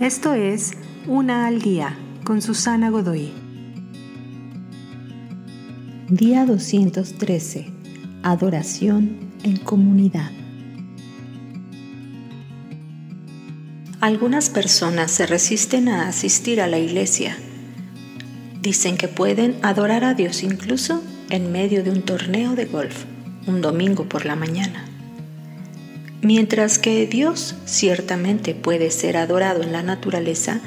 Esto es Una al Día con Susana Godoy. Día 213. Adoración en comunidad. Algunas personas se resisten a asistir a la iglesia. Dicen que pueden adorar a Dios incluso en medio de un torneo de golf, un domingo por la mañana. Mientras que Dios ciertamente puede ser adorado en la naturaleza,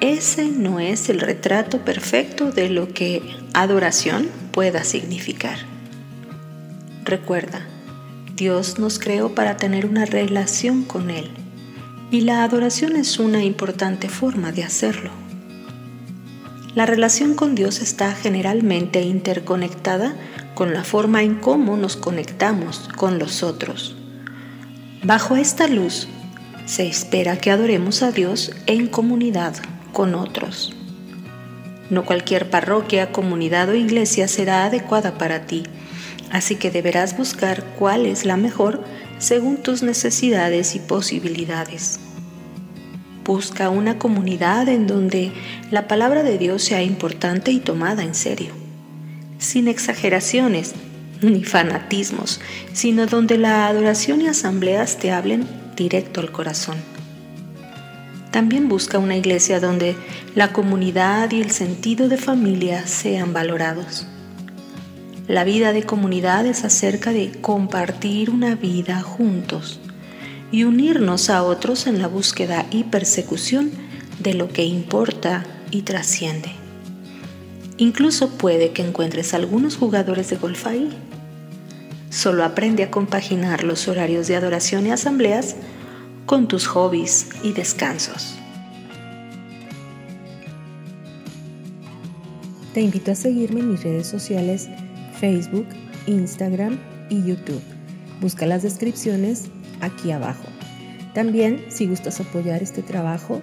ese no es el retrato perfecto de lo que adoración pueda significar. Recuerda, Dios nos creó para tener una relación con Él y la adoración es una importante forma de hacerlo. La relación con Dios está generalmente interconectada con la forma en cómo nos conectamos con los otros. Bajo esta luz, se espera que adoremos a Dios en comunidad con otros. No cualquier parroquia, comunidad o iglesia será adecuada para ti, así que deberás buscar cuál es la mejor según tus necesidades y posibilidades. Busca una comunidad en donde la palabra de Dios sea importante y tomada en serio, sin exageraciones ni fanatismos, sino donde la adoración y asambleas te hablen directo al corazón. También busca una iglesia donde la comunidad y el sentido de familia sean valorados. La vida de comunidad es acerca de compartir una vida juntos y unirnos a otros en la búsqueda y persecución de lo que importa y trasciende. Incluso puede que encuentres algunos jugadores de golf ahí Solo aprende a compaginar los horarios de adoración y asambleas con tus hobbies y descansos. Te invito a seguirme en mis redes sociales Facebook, Instagram y YouTube. Busca las descripciones aquí abajo. También, si gustas apoyar este trabajo,